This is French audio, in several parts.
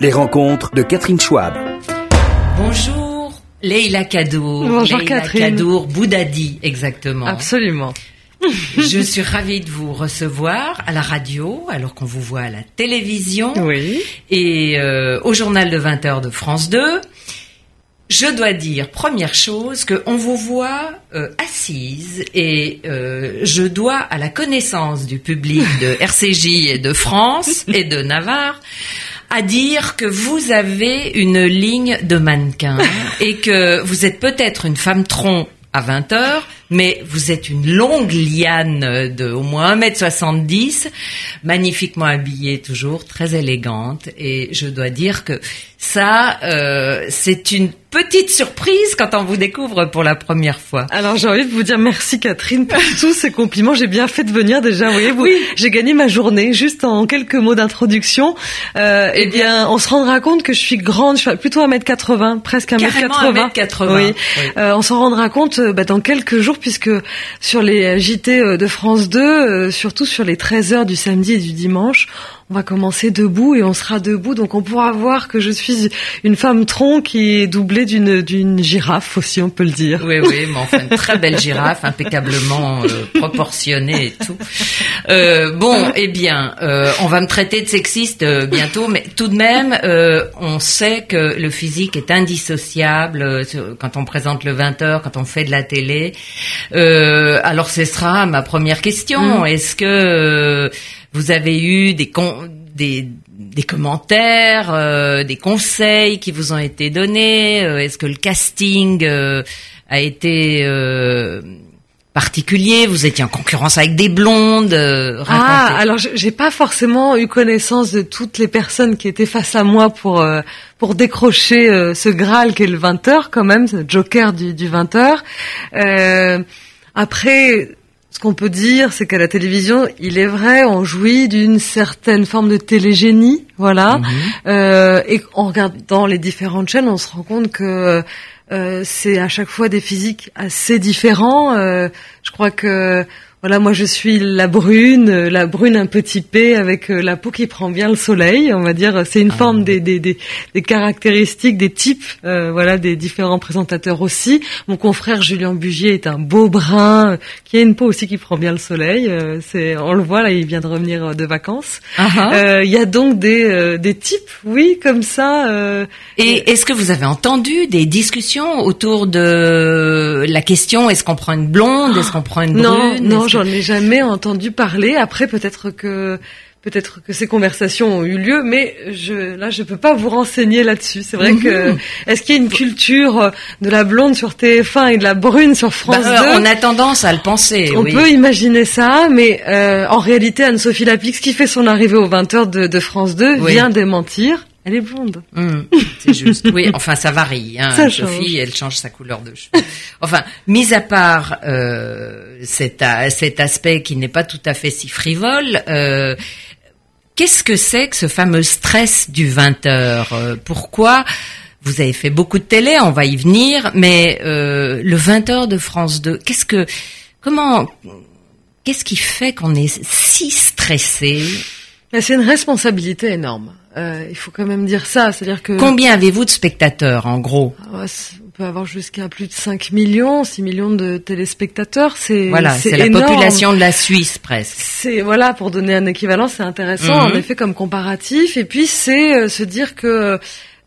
Les rencontres de Catherine Schwab. Bonjour, Leila Kadour. Bonjour Catherine. Kadour, Boudadi, exactement. Absolument. Je suis ravie de vous recevoir à la radio, alors qu'on vous voit à la télévision Oui. et euh, au journal de 20h de France 2. Je dois dire, première chose, qu'on vous voit euh, assise et euh, je dois à la connaissance du public de RCJ et de France et de Navarre à dire que vous avez une ligne de mannequin et que vous êtes peut-être une femme tronc à 20 heures, mais vous êtes une longue liane de au moins 1m70, magnifiquement habillée toujours, très élégante. Et je dois dire que ça, euh, c'est une petite surprise quand on vous découvre pour la première fois. Alors j'ai envie de vous dire merci Catherine pour tous ces compliments. J'ai bien fait de venir déjà. Vous voyez, vous, Oui. j'ai gagné ma journée juste en quelques mots d'introduction. Euh, eh bien, on se rendra compte que je suis grande. Je suis plutôt 1m80, presque 1m80. Carrément 1m80, Oui. oui. Euh, on s'en rendra compte euh, bah, dans quelques jours puisque sur les JT euh, de France 2, euh, surtout sur les 13 heures du samedi et du dimanche, on va commencer debout et on sera debout, donc on pourra voir que je suis une femme tronc qui est doublée d'une d'une girafe aussi, on peut le dire. Oui, oui, mais enfin, une très belle girafe, impeccablement euh, proportionnée et tout. Euh, bon, eh bien, euh, on va me traiter de sexiste euh, bientôt, mais tout de même, euh, on sait que le physique est indissociable euh, quand on présente le 20h, quand on fait de la télé. Euh, alors, ce sera ma première question. Est-ce que euh, vous avez eu des con- des des commentaires, euh, des conseils qui vous ont été donnés euh, Est-ce que le casting euh, a été euh, particulier? Vous étiez en concurrence avec des blondes euh, Ah, alors j'ai pas forcément eu connaissance de toutes les personnes qui étaient face à moi pour euh, pour décrocher euh, ce Graal qui est le 20h quand même, ce Joker du, du 20h. Euh, après, ce qu'on peut dire, c'est qu'à la télévision, il est vrai, on jouit d'une certaine forme de télégénie, voilà. Euh, et en regardant les différentes chaînes, on se rend compte que euh, c'est à chaque fois des physiques assez différents. Euh, je crois que voilà, moi je suis la brune, euh, la brune un peu typée avec euh, la peau qui prend bien le soleil, on va dire. C'est une forme des, des, des, des caractéristiques, des types, euh, voilà, des différents présentateurs aussi. Mon confrère Julien Bugier est un beau brun qui a une peau aussi qui prend bien le soleil. euh, c'est, on le voit là, il vient de revenir de vacances. Ah, ah. Euh, Il y a donc des, euh, des types, oui, comme ça. Et est-ce que vous avez entendu des discussions autour de la question est-ce qu'on prend une blonde, est-ce qu'on prend une Non, brune non, Est-ce j'en ai jamais entendu parler. Après, peut-être que peut-être que ces conversations ont eu lieu, mais je là, je peux pas vous renseigner là-dessus. C'est vrai que Mhm. est-ce qu'il y a une culture de la blonde sur TF1 et de la brune sur France Bah, 2 on a tendance à le penser. On oui. peut imaginer ça, mais euh, en réalité, Anne-Sophie Lapix, qui fait son arrivée aux 20h de, de France 2, Oui. vient démentir. Elle est blonde. Hum, c'est juste. Oui, enfin, ça varie. Hein. Ça Sophie, change. elle change sa couleur de cheveux. Enfin, mis à part euh, cet, aspect qui n'est pas tout à fait si frivole, euh, qu'est-ce que c'est que ce fameux stress du 20 heures? Euh, Pourquoi? Vous avez fait beaucoup de télé, on va y venir, mais euh, le 20 heures de France 2, qu'est-ce que, comment, qu'est-ce qui fait qu'on est si stressé? Mais C'est une responsabilité énorme. Euh, il faut quand même dire ça, c'est-à-dire que Combien avez-vous de spectateurs, en gros? Ah ouais, on peut avoir jusqu'à plus de 5 millions, 6 millions de téléspectateurs. C'est Voilà, c'est la population de la Suisse presque. C'est voilà pour donner un équivalent, c'est intéressant Mhm. en effet comme comparatif. Et puis c'est euh, se dire que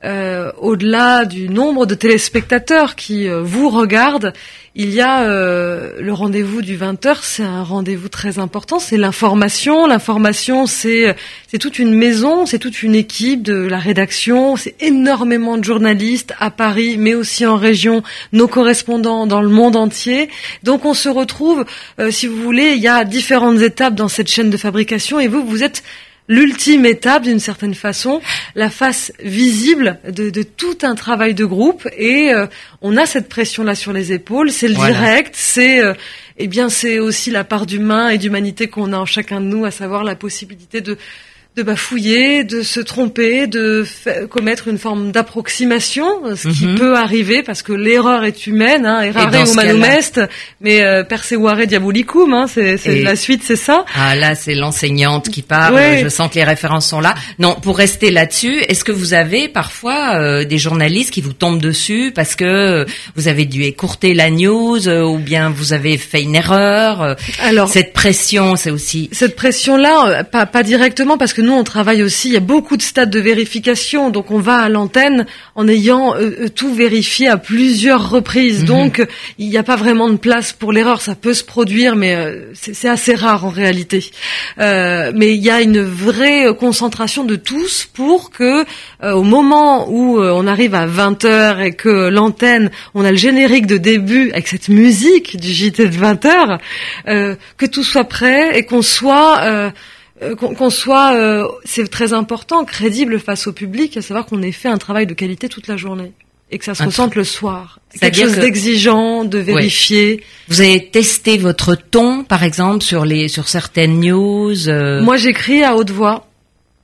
euh, au-delà du nombre de téléspectateurs qui euh, vous regardent, il y a euh, le rendez-vous du 20h, c'est un rendez-vous très important, c'est l'information. L'information, c'est c'est toute une maison, c'est toute une équipe de la rédaction, c'est énormément de journalistes à Paris, mais aussi en région, nos correspondants dans le monde entier. Donc on se retrouve, euh, si vous voulez, il y a différentes étapes dans cette chaîne de fabrication, et vous, vous êtes l'ultime étape d'une certaine façon, la face visible de, de tout un travail de groupe. Et euh, on a cette pression là sur les épaules, c'est le Voilà. direct, c'est euh, eh bien c'est aussi la part d'humain et d'humanité qu'on a en chacun de nous, à savoir la possibilité de de bafouiller, de se tromper, de commettre une forme d'approximation, ce qui mhm. peut arriver parce que l'erreur est humaine, hein, errare humanum est, mais euh, perseguare diabolicum, hein, c'est la suite, c'est ça. Ah là, c'est l'enseignante qui parle. Je sens que les références sont là. Non, pour rester là-dessus, est-ce que vous avez parfois euh, des journalistes qui vous tombent dessus parce que vous avez dû écourter la news euh, ou bien vous avez fait une erreur euh, Alors cette pression, c'est aussi cette pression-là, pas pas directement parce que nous on travaille aussi. Il y a beaucoup de stades de vérification, donc on va à l'antenne en ayant tout vérifié à plusieurs reprises. Mhm. Donc il n'y a pas vraiment de place pour l'erreur. Ça peut se produire, mais c'est assez rare en réalité. mais il y a une vraie concentration de tous pour que au moment où on arrive à 20 heures et que l'antenne, on a le générique de début avec cette musique du JT de 20 heures, euh, que tout soit prêt et qu'on soit euh, euh, qu'on soit, c'est très important, crédible face au public, à savoir qu'on ait fait un travail de qualité toute la journée et que ça se ressente le soir. Quelque chose d'exigeant, de vérifier. Vous avez testé votre ton, par exemple, sur les sur certaines news. Moi, j'écris à haute voix.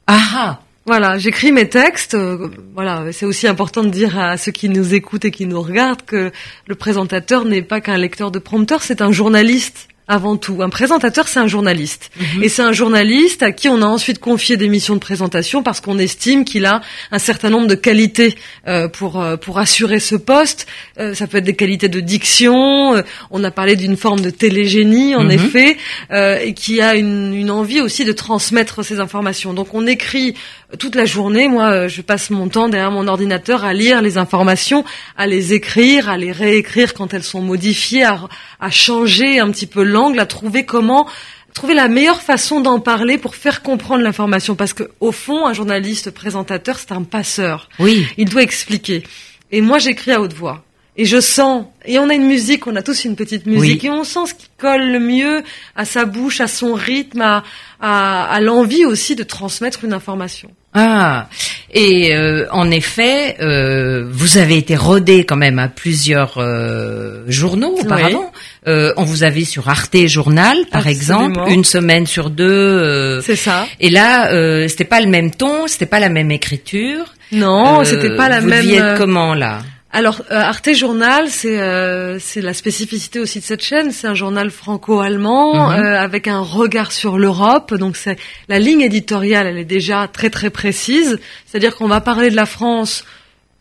Ah, ah. Voilà, j'écris mes textes. Euh, voilà, c'est aussi important de dire à ceux qui nous écoutent et qui nous regardent que le présentateur n'est pas qu'un lecteur de prompteur, c'est un journaliste avant tout. Un présentateur, c'est un journaliste. Mhm. Et c'est un journaliste à qui on a ensuite confié des missions de présentation parce qu'on estime qu'il a un certain nombre de qualités euh, pour euh, pour assurer ce poste. Euh, ça peut être des qualités de diction. on a parlé d'une forme de télégénie, en mhm. effet, et qui a une, une envie aussi de transmettre ces informations. Donc on écrit toute la journée. Moi, je passe mon temps derrière mon ordinateur à lire les informations, à les écrire, à les réécrire quand elles sont modifiées, à, à changer un petit peu l'angle, à trouver comment trouver la meilleure façon d'en parler pour faire comprendre l'information parce que au fond un journaliste présentateur c'est un passeur. Oui. Il doit expliquer. Et moi j'écris à haute voix. Et je sens, et on a une musique, on a tous une petite musique, et on sent ce qui colle le mieux à sa bouche, à son rythme, à, à, l'envie aussi de transmettre une information. Ah, et euh, en effet, euh, vous avez été rodé quand même à plusieurs euh, journaux auparavant. Euh, on vous avait sur Arte Journal, par exemple, une semaine sur deux. Euh, C'est ça. Et là, euh, c'était pas le même ton, c'était pas la même écriture. Non, c'était pas la vous même. Vous comment là? Alors euh, Arte Journal, c'est euh, c'est la spécificité aussi de cette chaîne. C'est un journal franco-allemand mhm. euh, avec un regard sur l'Europe. Donc c'est la ligne éditoriale, elle est déjà très très précise. C'est-à-dire qu'on va parler de la France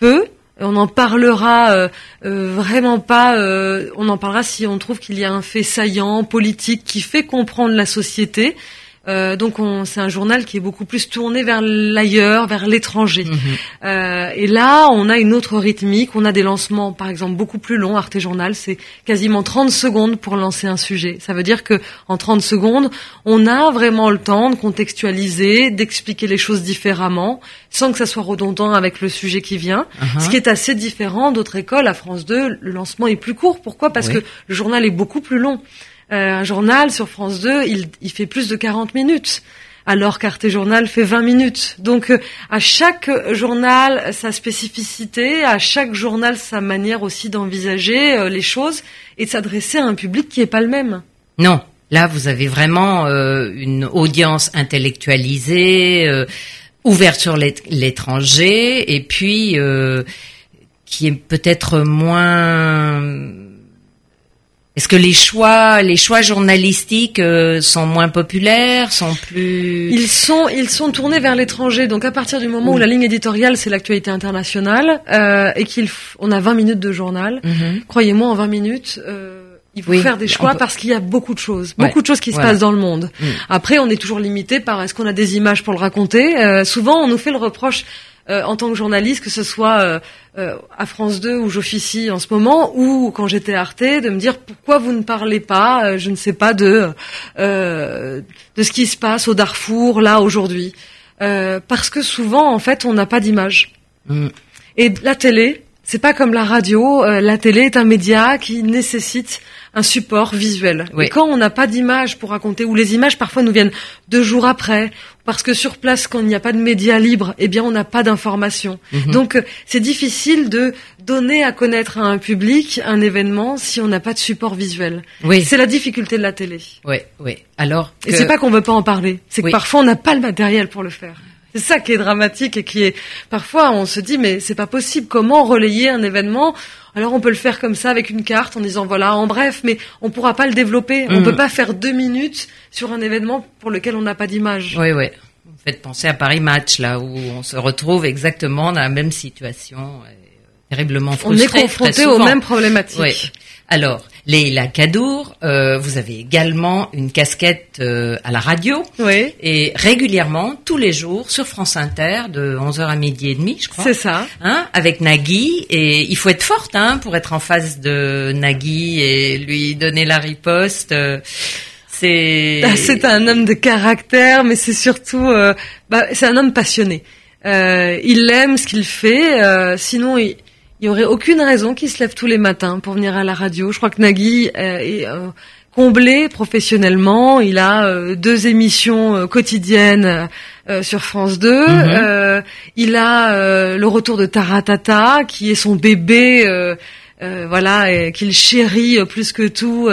peu. On en parlera vraiment pas. on en parlera si on trouve qu'il y a un fait saillant, politique, qui fait comprendre la société. Euh, donc c'est un journal qui est beaucoup plus tourné vers l'ailleurs, vers l'étranger. Mhm. Euh, et là, on a une autre rythmique. On a des lancements, par exemple, beaucoup plus longs. Arte Journal, c'est quasiment 30 secondes pour lancer un sujet. Ça veut dire que en 30 secondes, on a vraiment le temps de contextualiser, d'expliquer les choses différemment, sans que ça soit redondant avec le sujet qui vient. Uh-huh. Ce qui est assez différent d'autres écoles. À France 2, le lancement est plus court. Pourquoi? Parce que le journal est beaucoup plus long. Euh, un journal sur France 2, il, il fait plus de 40 minutes alors qu'Arte Journal fait 20 minutes. Donc euh, à chaque journal sa spécificité, à chaque journal sa manière aussi d'envisager euh, les choses et de s'adresser à un public qui n'est pas le même. Non, là vous avez vraiment une audience intellectualisée, ouverte sur l'étranger et puis qui est peut-être moins est-ce que les choix, les choix journalistiques euh, sont moins populaires, sont plus Ils sont, ils sont tournés vers l'étranger. Donc à partir du moment où la ligne éditoriale c'est l'actualité internationale euh, et qu'il, on a 20 minutes de journal, mhm. croyez-moi, en 20 minutes. Euh, il faut faire des choix parce qu'il y a beaucoup de choses, beaucoup de choses qui se passent dans le monde. Mm. Après, on est toujours limité par est-ce qu'on a des images pour le raconter. Euh, souvent, on nous fait le reproche euh, en tant que journaliste, que ce soit euh, euh, à France 2 où j'officie en ce moment, ou quand j'étais à Arte, de me dire pourquoi vous ne parlez pas, je ne sais pas, de de ce qui se passe au Darfour là aujourd'hui, parce que souvent en fait on n'a pas d'image. Mm. Et la télé, c'est pas comme la radio. la télé est un média qui nécessite un support visuel. Et quand on n'a pas d'image pour raconter, ou les images parfois nous viennent deux jours après, parce que sur place, quand il n'y a pas de médias libres, eh bien, on n'a pas d'informations. Mhm. Donc, euh, c'est difficile de donner à connaître à un public un événement si on n'a pas de support visuel. Oui, C'est la difficulté de la télé. oui, oui. Alors, Et c'est pas qu'on veut pas en parler, c'est que Oui. parfois on n'a pas le matériel pour le faire. C'est ça qui est dramatique et qui est parfois on se dit mais c'est pas possible comment relayer un événement? Alors on peut le faire comme ça avec une carte en disant voilà en bref mais on pourra pas le développer on Mm. peut pas faire deux minutes sur un événement pour lequel on n'a pas d'image. Oui, oui. Vous faites penser à Paris Match, là où on se retrouve exactement dans la même situation, euh, terriblement On frustré. est très confronté aux mêmes problématiques. Oui. Alors, Leila Kadour, euh, vous avez également une casquette euh, à la radio Oui, et régulièrement, tous les jours, sur France Inter, de 11h à midi et demi, je crois. c'est ça. Hein, avec Nagui et il faut être forte hein, pour être en face de Nagui et lui donner la riposte. euh, C'est Ah, C'est un homme de caractère, mais c'est surtout, euh, bah, c'est un homme passionné. Euh, il aime ce qu'il fait. euh, sinon, il, il y aurait aucune raison qu'il se lève tous les matins pour venir à la radio. Je crois que Nagui euh, est euh, comblé professionnellement. Il a euh, deux émissions euh, quotidiennes euh, sur France 2. Mhm. Il a le retour de Taratata, qui est son bébé. voilà, et qu'il chérit plus que tout,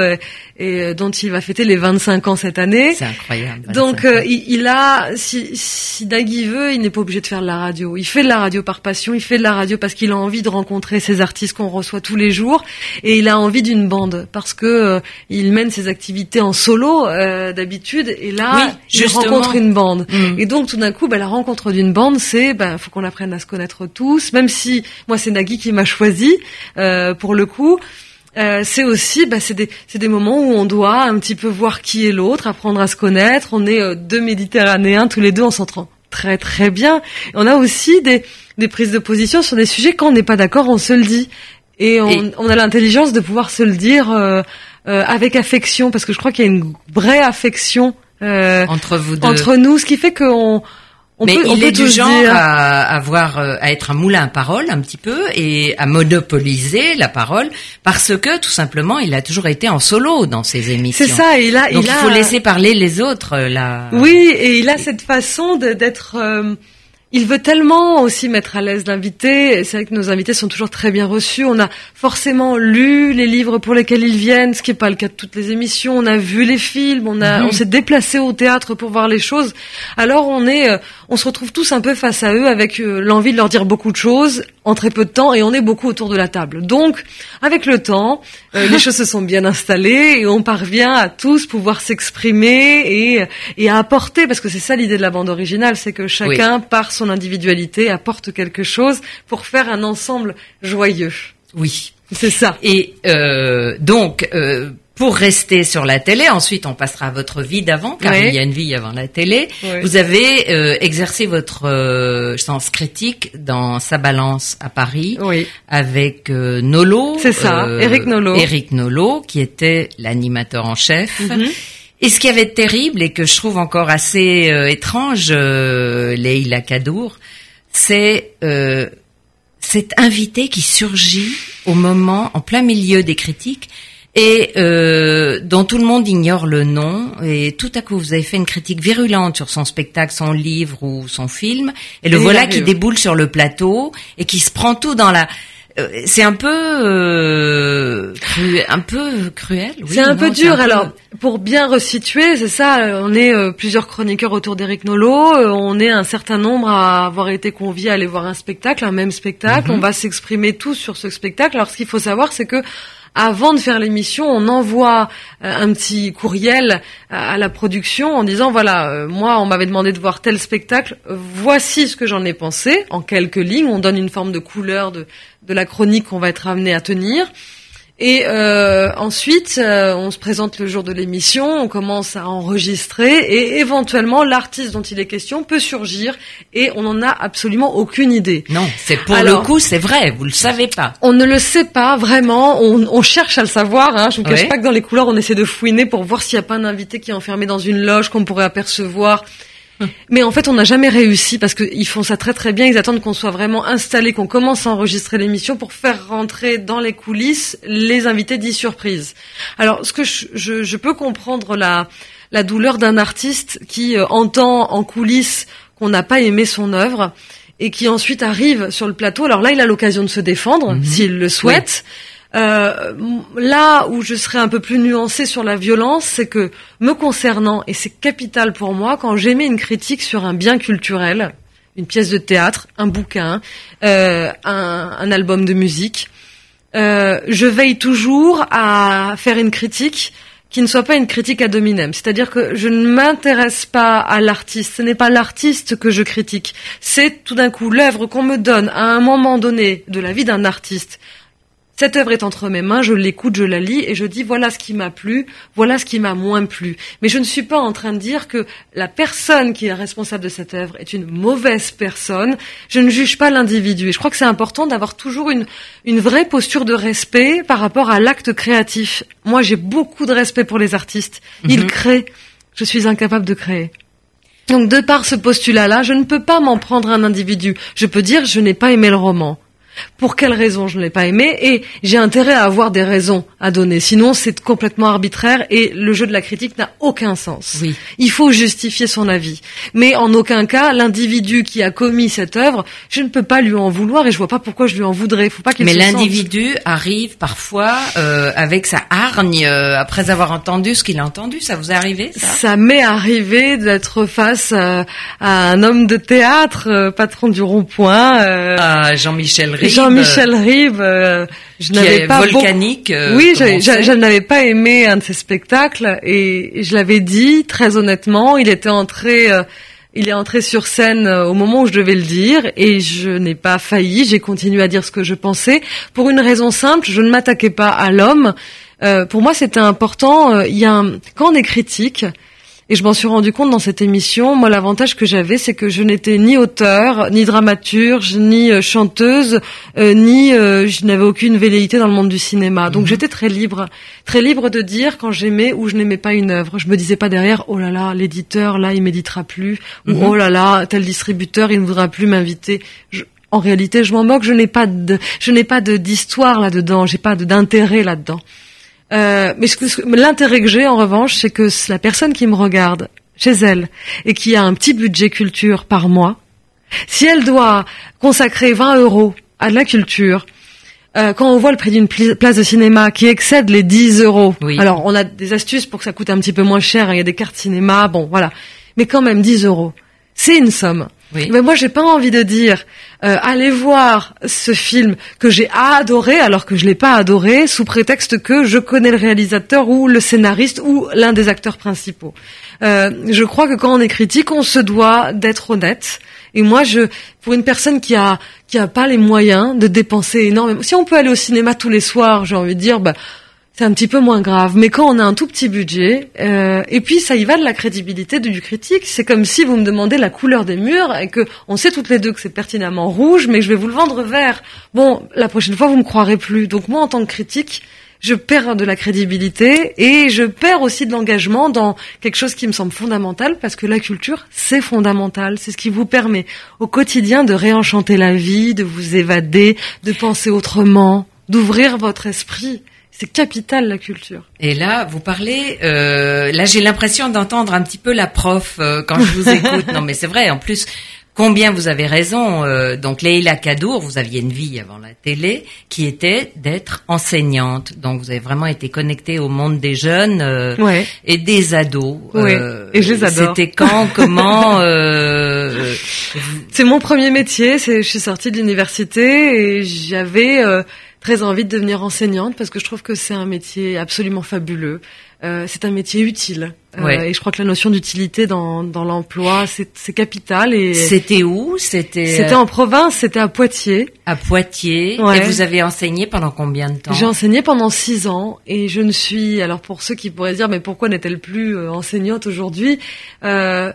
et euh, dont il va fêter les 25 ans cette année. c'est incroyable. Donc 25 ans. euh, il, il a, si, si Nagui veut, il n'est pas obligé de faire de la radio. Il fait de la radio par passion, il fait de la radio parce qu'il a envie de rencontrer ces artistes qu'on reçoit tous les jours, et il a envie d'une bande parce que euh, il mène ses activités en solo euh, d'habitude, et là Oui, il justement. rencontre une bande. Mm. Et donc tout d'un coup, bah, la rencontre d'une bande, c'est, bah, faut qu'on apprenne à se connaître tous. Même si moi c'est Nagui qui m'a choisi euh, pour le coup. Euh, c'est aussi, bah, c'est des, des moments où on doit un petit peu voir qui est l'autre, apprendre à se connaître. On est euh, deux Méditerranéens, tous les deux, on s'entend très très bien. On a aussi des, des prises de position sur des sujets quand on n'est pas d'accord, on se le dit. Et on, Et- on a l'intelligence de pouvoir se le dire euh, euh, avec affection, parce que je crois qu'il y a une vraie affection euh, entre vous deux. entre nous, ce qui fait qu'on on Mais peut, il est du genre dire. à avoir euh, à être un moulin à parole un petit peu et à monopoliser la parole parce que tout simplement il a toujours été en solo dans ses émissions. C'est ça, et il a, Donc il il a, faut laisser parler les autres euh, là. Oui, et il a cette façon d'être. euh, il veut tellement aussi mettre à l'aise l'invité. C'est vrai que nos invités sont toujours très bien reçus. On a forcément lu les livres pour lesquels ils viennent, ce qui n'est pas le cas de toutes les émissions. On a vu les films, on a, Mhm. on s'est déplacé au théâtre pour voir les choses. Alors on est, on se retrouve tous un peu face à eux avec euh, l'envie de leur dire beaucoup de choses en très peu de temps, et on est beaucoup autour de la table. Donc, avec le temps, euh, les choses se sont bien installées et on parvient à tous pouvoir s'exprimer et, et à apporter, parce que c'est ça l'idée de la bande originale, c'est que chacun, par son individualité, apporte quelque chose pour faire un ensemble joyeux. Oui. C'est ça. Et euh, donc, euh, pour rester sur la télé, ensuite on passera à votre vie d'avant, car Oui. il y a une vie avant la télé. Oui. Vous avez euh, exercé votre euh, sens critique dans Sa Balance à Paris Oui. avec euh, Nolo. C'est ça, Éric Nolot. Éric Nolot, qui était l'animateur en chef. Mhm. Et ce qui avait de terrible et que je trouve encore assez euh, étrange, euh, Leïla Kadour, c'est euh, cet invité qui surgit au moment, en plein milieu des critiques, et euh, dont tout le monde ignore le nom. Et tout à coup, vous avez fait une critique virulente sur son spectacle, son livre ou son film, et le Et voilà qui déboule sur le plateau et qui se prend tout dans la euh, c'est un peu euh, cru- un peu cruel. oui, c'est un non, peu dur. un peu- Alors, pour bien resituer, c'est ça. euh, On est euh, plusieurs chroniqueurs autour d'Éric Nolot. euh, on est un certain nombre à avoir été conviés à aller voir un spectacle, un même spectacle. Mhm. On va s'exprimer tous sur ce spectacle. Alors, ce qu'il faut savoir, c'est que avant de faire l'émission, on envoie euh, un petit courriel à, à la production en disant voilà, euh, moi, on m'avait demandé de voir tel spectacle. euh, Voici ce que j'en ai pensé en quelques lignes. On donne une forme de couleur de de la chronique qu'on va être amené à tenir. Et euh, ensuite, euh, on se présente le jour de l'émission, on commence à enregistrer et éventuellement l'artiste dont il est question peut surgir et on n'en a absolument aucune idée. Non, c'est pour Alors- le coup, c'est vrai, vous le savez pas. On ne le sait pas vraiment, on, on cherche à le savoir. Hein. Je ne cache Ouais. pas que dans les couloirs, on essaie de fouiner pour voir s'il n'y a pas un invité qui est enfermé dans une loge qu'on pourrait apercevoir. Mais en fait, on n'a jamais réussi parce qu'ils font ça très très bien. Ils attendent qu'on soit vraiment installé, qu'on commence à enregistrer l'émission pour faire rentrer dans les coulisses les invités dits surprises. Alors, ce que je, je, je peux comprendre la la douleur d'un artiste qui euh, entend en coulisses qu'on n'a pas aimé son œuvre et qui ensuite arrive sur le plateau. Alors là, il a l'occasion de se défendre Mhm. s'il le souhaite. Euh, là où je serais un peu plus nuancée sur la violence, c'est que me concernant, et c'est capital pour moi, quand j'émets une critique sur un bien culturel, une pièce de théâtre, un bouquin, euh, un, un album de musique, euh, je veille toujours à faire une critique qui ne soit pas une critique à dominem. C'est-à-dire que je ne m'intéresse pas à l'artiste. Ce n'est pas l'artiste que je critique. C'est tout d'un coup l'œuvre qu'on me donne à un moment donné de la vie d'un artiste. Cette œuvre est entre mes mains, je l'écoute, je la lis et je dis voilà ce qui m'a plu, voilà ce qui m'a moins plu. Mais je ne suis pas en train de dire que la personne qui est responsable de cette œuvre est une mauvaise personne. Je ne juge pas l'individu. Et je crois que c'est important d'avoir toujours une, une vraie posture de respect par rapport à l'acte créatif. Moi, j'ai beaucoup de respect pour les artistes. Ils Mhm. créent. Je suis incapable de créer. Donc, de par ce postulat-là, je ne peux pas m'en prendre à un individu. Je peux dire, je n'ai pas aimé le roman. Pour quelles raisons je ne l'ai pas aimé Et j'ai intérêt à avoir des raisons à donner. Sinon, c'est complètement arbitraire et le jeu de la critique n'a aucun sens. Oui. Il faut justifier son avis. Mais en aucun cas, l'individu qui a commis cette œuvre, je ne peux pas lui en vouloir et je vois pas pourquoi je lui en voudrais. Faut pas qu'il Mais se sente- l'individu arrive parfois euh, avec sa hargne euh, après avoir entendu ce qu'il a entendu. Ça vous est arrivé ça? Ça m'est arrivé d'être face à, à un homme de théâtre, euh, patron du rond-point, euh, Ah, Jean-Michel Jean-Michel Ribes. euh, je n'avais pas beaucoup- volcanique. euh, oui, j'ai- sait. je n'avais pas aimé un de ses spectacles et je l'avais dit très honnêtement. Il était entré, euh, il est entré sur scène euh, au moment où je devais le dire et je n'ai pas failli. J'ai continué à dire ce que je pensais pour une raison simple. Je ne m'attaquais pas à l'homme. Euh, pour moi, c'était important. euh, Il y a un, quand on est critique. Et je m'en suis rendu compte dans cette émission. Moi, l'avantage que j'avais, c'est que je n'étais ni auteur, ni dramaturge, ni euh, chanteuse, euh, ni euh, je n'avais aucune velléité dans le monde du cinéma. Donc Mhm. j'étais très libre, très libre de dire quand j'aimais ou je n'aimais pas une œuvre. Je me disais pas derrière, oh là là, l'éditeur là, il m'éditera plus, ou Mhm. oh là là, tel distributeur, il ne voudra plus m'inviter. Je- En réalité, je m'en moque. Je n'ai pas de, je n'ai pas de d'histoire là-dedans. J'ai pas de- d'intérêt là-dedans. Euh, mais l'intérêt que j'ai en revanche, c'est que la personne qui me regarde chez elle et qui a un petit budget culture par mois, si elle doit consacrer 20 euros à de la culture, euh, quand on voit le prix d'une place de cinéma qui excède les 10 euros, Oui. alors on a des astuces pour que ça coûte un petit peu moins cher, hein, il y a des cartes cinéma, bon voilà, mais quand même 10 euros, c'est une somme. Oui. Mais moi, j'ai pas envie de dire euh, voir ce film que j'ai adoré alors que je l'ai pas adoré sous prétexte que je connais le réalisateur ou le scénariste ou l'un des acteurs principaux. Euh, je crois que quand on est critique, on se doit d'être honnête. Et moi, je, pour une personne qui a qui a pas les moyens de dépenser énormément, si on peut aller au cinéma tous les soirs, j'ai envie de dire, bah c'est un petit peu moins grave. Mais quand on a un tout petit budget, euh, et puis ça y va de la crédibilité du, critique, c'est comme si vous me demandez la couleur des murs et que on sait toutes les deux que c'est pertinemment rouge, mais je vais vous le vendre vert. Bon, la prochaine fois vous me croirez plus. Donc moi, en tant que critique, je perds de la crédibilité et je perds aussi de l'engagement dans quelque chose qui me semble fondamental parce que la culture, c'est fondamental. C'est ce qui vous permet au quotidien de réenchanter la vie, de vous évader, de penser autrement, d'ouvrir votre esprit. C'est capital la culture. Et là, vous parlez. Euh, là, j'ai l'impression d'entendre un petit peu la prof euh, quand je vous écoute. non, mais c'est vrai. En plus, combien vous avez raison. euh, donc, Leïla Kadour, vous aviez une vie avant la télé qui était d'être enseignante. Donc, vous avez vraiment été connectée au monde des jeunes euh, Ouais. et des ados. Oui, Euh, et je les adore. C'était quand, comment euh, C'est mon premier métier. Je suis sortie de l'université et j'avais euh, très envie de devenir enseignante parce que je trouve que c'est un métier absolument fabuleux. Euh, c'est un métier utile. Euh, Ouais. et je crois que la notion d'utilité dans, dans l'emploi, c'est, capital. Et C'était où? C'était c'était euh, en province, c'était à Poitiers. à Poitiers. Ouais. Et vous avez enseigné pendant combien de temps? J'ai enseigné pendant six ans et je ne suis alors pour ceux qui pourraient dire mais pourquoi n'est-elle plus euh, enseignante aujourd'hui euh,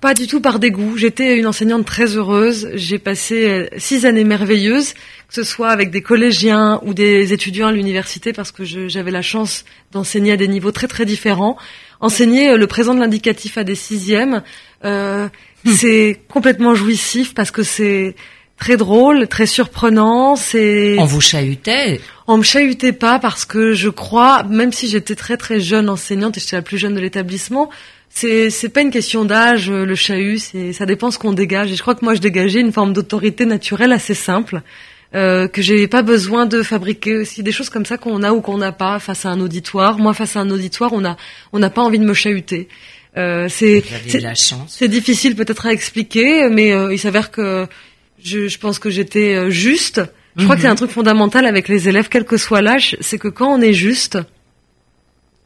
pas du tout par dégoût. J'étais une enseignante très heureuse. J'ai passé euh, six années merveilleuses, que ce soit avec des collégiens ou des étudiants à l'université, parce que j'avais la chance d'enseigner à des niveaux très très différents. Enseigner euh, le présent de l'indicatif à des sixièmes, euh, c'est complètement jouissif parce que c'est très drôle, très surprenant. C'est on vous chahutait. On me chahutait pas parce que je crois, même si j'étais très très jeune enseignante et j'étais la plus jeune de l'établissement, c'est c'est pas une question d'âge. Le chahut, c'est ça dépend ce qu'on dégage. Et je crois que moi je dégageais une forme d'autorité naturelle assez simple. Euh, que j'ai pas besoin de fabriquer aussi des choses comme ça qu'on a ou qu'on n'a pas face à un auditoire. Moi, face à un auditoire, on a on n'a pas envie de me chahuter. Euh, c'est c'est difficile peut-être à expliquer, mais euh, il s'avère que je, je, pense que j'étais euh, juste. Je crois que c'est un mhm. truc fondamental avec les élèves, quel que soit l'âge, c'est que quand on est juste,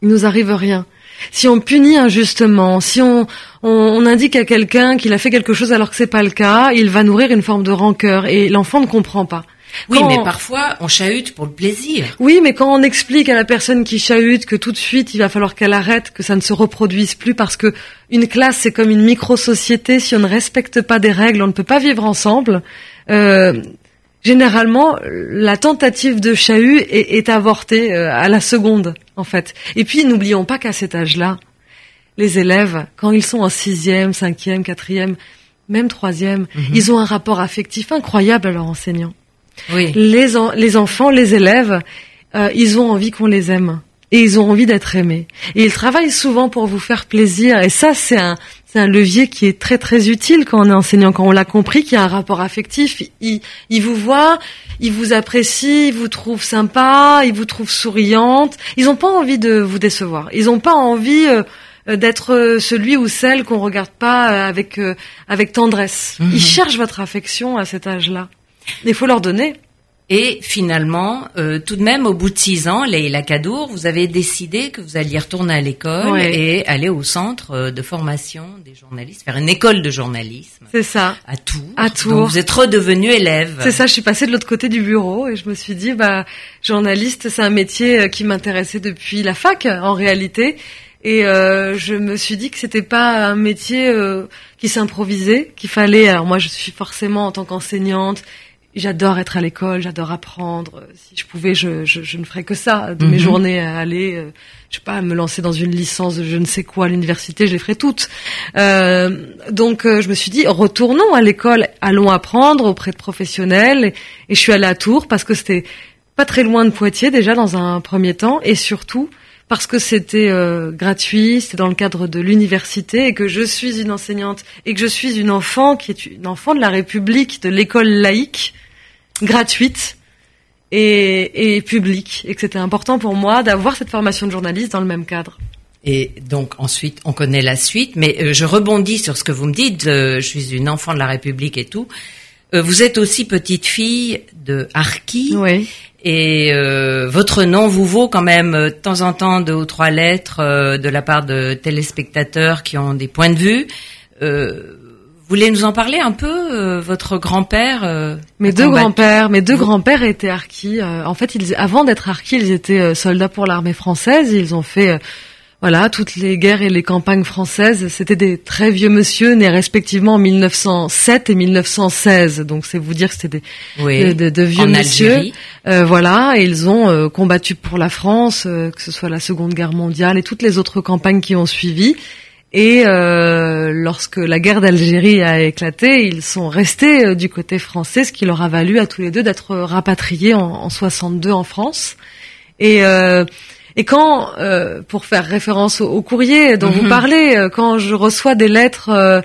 il nous arrive rien. Si on punit injustement, si on, on, on indique à quelqu'un qu'il a fait quelque chose alors que c'est pas le cas, il va nourrir une forme de rancœur et l'enfant ne comprend pas. Oui, mais parfois on chahute pour le plaisir. Oui, mais quand on explique à la personne qui chahute que tout de suite il va falloir qu'elle arrête, que ça ne se reproduise plus parce que une classe c'est comme une micro-société, si on ne respecte pas des règles, on ne peut pas vivre ensemble. Euh, généralement, la tentative de chahut est, est avortée euh, à la seconde, en fait. Et puis, n'oublions pas qu'à cet âge-là, les élèves, quand ils sont en sixième, cinquième, quatrième, même troisième, mhm. ils ont un rapport affectif incroyable à leur enseignant. Oui. Les, les enfants, les élèves, euh, ils ont envie qu'on les aime et ils ont envie d'être aimés. Et ils travaillent souvent pour vous faire plaisir. Et ça, c'est un, c'est un levier qui est très très utile quand on est enseignant, quand on l'a compris, qu'il y a un rapport affectif. Ils, ils vous voient, ils vous apprécient, ils vous trouvent sympa, ils vous trouvent souriante. Ils n'ont pas envie de vous décevoir. Ils n'ont pas envie euh, d'être celui ou celle qu'on regarde pas avec avec tendresse. Ils mhm. cherchent votre affection à cet âge-là. Il faut leur donner. Et finalement, euh, tout de même, au bout de six ans, Leïla Kadour, vous avez décidé que vous alliez retourner à l'école et aller au centre euh, de formation des journalistes, faire une école de journalisme. C'est ça. À Tours. À Tours. vous êtes redevenue élève. C'est ça. Je suis passée de l'autre côté du bureau et je me suis dit, bah, journaliste, c'est un métier euh, qui m'intéressait depuis la fac, en réalité. Et euh, je me suis dit que c'était pas un métier euh, qui s'improvisait, qu'il fallait. Alors moi, je suis forcément en tant qu'enseignante j'adore être à l'école, j'adore apprendre. Si je pouvais, je, je, je, ne ferais que ça de mes mhm. journées à aller, euh, je sais pas, me lancer dans une licence de je ne sais quoi à l'université, je les ferais toutes. Euh, donc euh, je me suis dit, retournons à l'école, allons apprendre auprès de professionnels. Et, je suis allée à Tours parce que c'était pas très loin de Poitiers déjà dans un premier temps, et surtout parce que c'était euh, gratuit, c'était dans le cadre de l'université et que je suis une enseignante et que je suis une enfant qui est une enfant de la République, de l'école laïque gratuite et, et publique, et que c'était important pour moi d'avoir cette formation de journaliste dans le même cadre. Et donc ensuite, on connaît la suite, mais euh, je rebondis sur ce que vous me dites. Euh, je suis une enfant de la République et tout. Euh, vous êtes aussi petite fille de Harki. Oui. Et votre nom vous vaut quand même de temps en temps deux ou trois lettres de la part de téléspectateurs qui ont des points de vue. Vous voulez nous en parler un peu, euh, votre grand-père euh, Mes deux grands-pères, mes deux grands-pères étaient harkis. Euh, en fait, ils, avant d'être harkis, ils étaient soldats pour l'armée française. Ils ont fait, voilà, toutes les guerres et les campagnes françaises. C'était des très vieux monsieur nés respectivement en 1907 et 1916. Donc, c'est vous dire que c'était des de, vieux en monsieur. voilà, et ils ont combattu pour la France, que ce soit la Seconde Guerre mondiale et toutes les autres campagnes qui ont suivi. Et euh, lorsque la guerre d'Algérie a éclaté, ils sont restés euh, du côté français, ce qui leur a valu à tous les deux d'être rapatriés en, en 62 en France. Et, euh, et quand, euh, pour faire référence au, courrier dont vous mhm. parlez, euh, quand je reçois des lettres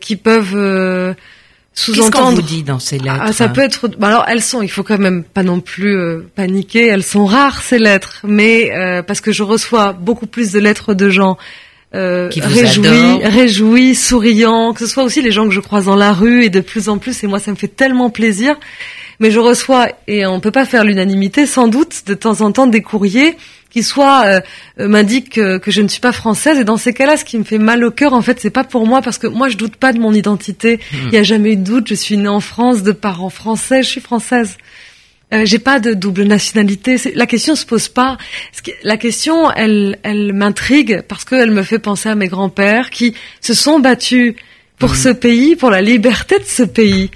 qui peuvent sous-entendre. Qu'est-ce qu'on vous dit dans ces lettres ah, Ça peut être. Bah alors elles sont. Il faut quand même pas non plus paniquer. Elles sont rares ces lettres, mais parce que je reçois beaucoup plus de lettres de gens euh, réjouis, réjouis, souriants, que ce soit aussi les gens que je croise dans la rue et de plus en plus, et moi ça me fait tellement plaisir. Mais je reçois, et on peut pas faire l'unanimité, sans doute, de temps en temps des courriers qui soit euh, euh, m'indiquent que, que, je ne suis pas française. Et dans ces cas-là, ce qui me fait mal au cœur, en fait, c'est pas pour moi, parce que moi, je doute pas de mon identité. Hmm. Il n'y a jamais eu de doute. Je suis née en France, de parents français. Je suis française. Euh, j'ai pas de double nationalité. La question se pose pas. La question, elle, elle m'intrigue parce qu'elle me fait penser à mes grands-pères qui se sont battus pour mhm. ce pays, pour la liberté de ce pays,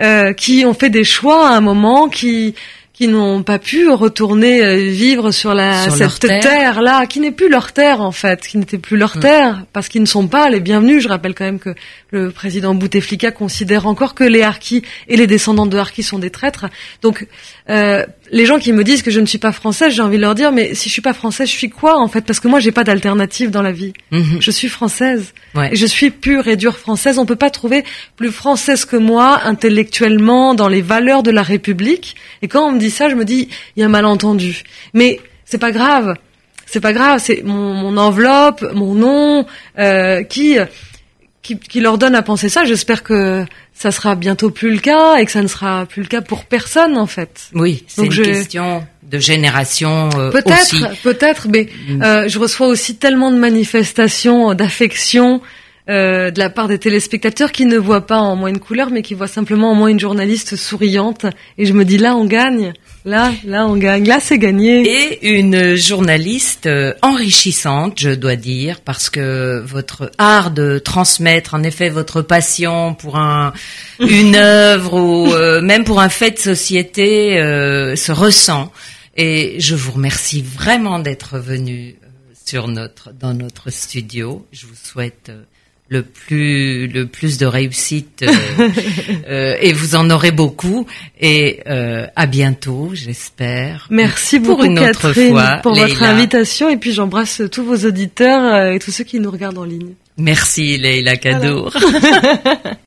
euh, qui ont fait des choix à un moment, qui qui n'ont pas pu retourner euh, vivre sur la Sur cette terre. là, qui n'est plus leur terre en fait, qui n'était plus leur Mm. terre, parce qu'ils ne sont pas les bienvenus. Je rappelle quand même que le président Bouteflika considère encore que les Harkis et les descendants de Harkis sont des traîtres. Donc euh, les gens qui me disent que je ne suis pas française, j'ai envie de leur dire mais si je suis pas française, je suis quoi en fait? Parce que moi j'ai pas d'alternative dans la vie. Mhm. Je suis française. Ouais. Et je suis pure et dure française. On peut pas trouver plus française que moi, intellectuellement, dans les valeurs de la République. Et quand on me dit ça, je me dis, il y a un malentendu. Mais c'est pas grave. C'est pas grave. C'est mon, mon enveloppe, mon nom, euh, qui, qui, qui leur donne à penser ça. J'espère que ça sera bientôt plus le cas et que ça ne sera plus le cas pour personne, en fait. Oui, c'est une je- question de génération euh. Peut-être, peut-être, mais Mm. euh, je reçois aussi tellement de manifestations d'affection euh, de la part des téléspectateurs qui ne voient pas en moi une couleur, mais qui voient simplement en moi une journaliste souriante. Et je me dis là, on gagne. Là, là, on gagne. Là, c'est gagné. Et une journaliste euh, enrichissante, je dois dire, parce que votre art de transmettre, en effet, votre passion pour un, une œuvre ou euh, même pour un fait de société euh, se ressent. Et je vous remercie vraiment d'être venu euh, sur notre dans notre studio. Je vous souhaite euh, le plus le plus de réussite euh, euh, et vous en aurez beaucoup. Et euh, à bientôt j'espère. Merci pour beaucoup, une autre Catherine, fois, pour votre invitation. Et puis, j'embrasse tous vos auditeurs euh, et tous ceux qui nous regardent en ligne. merci Leïla Kadour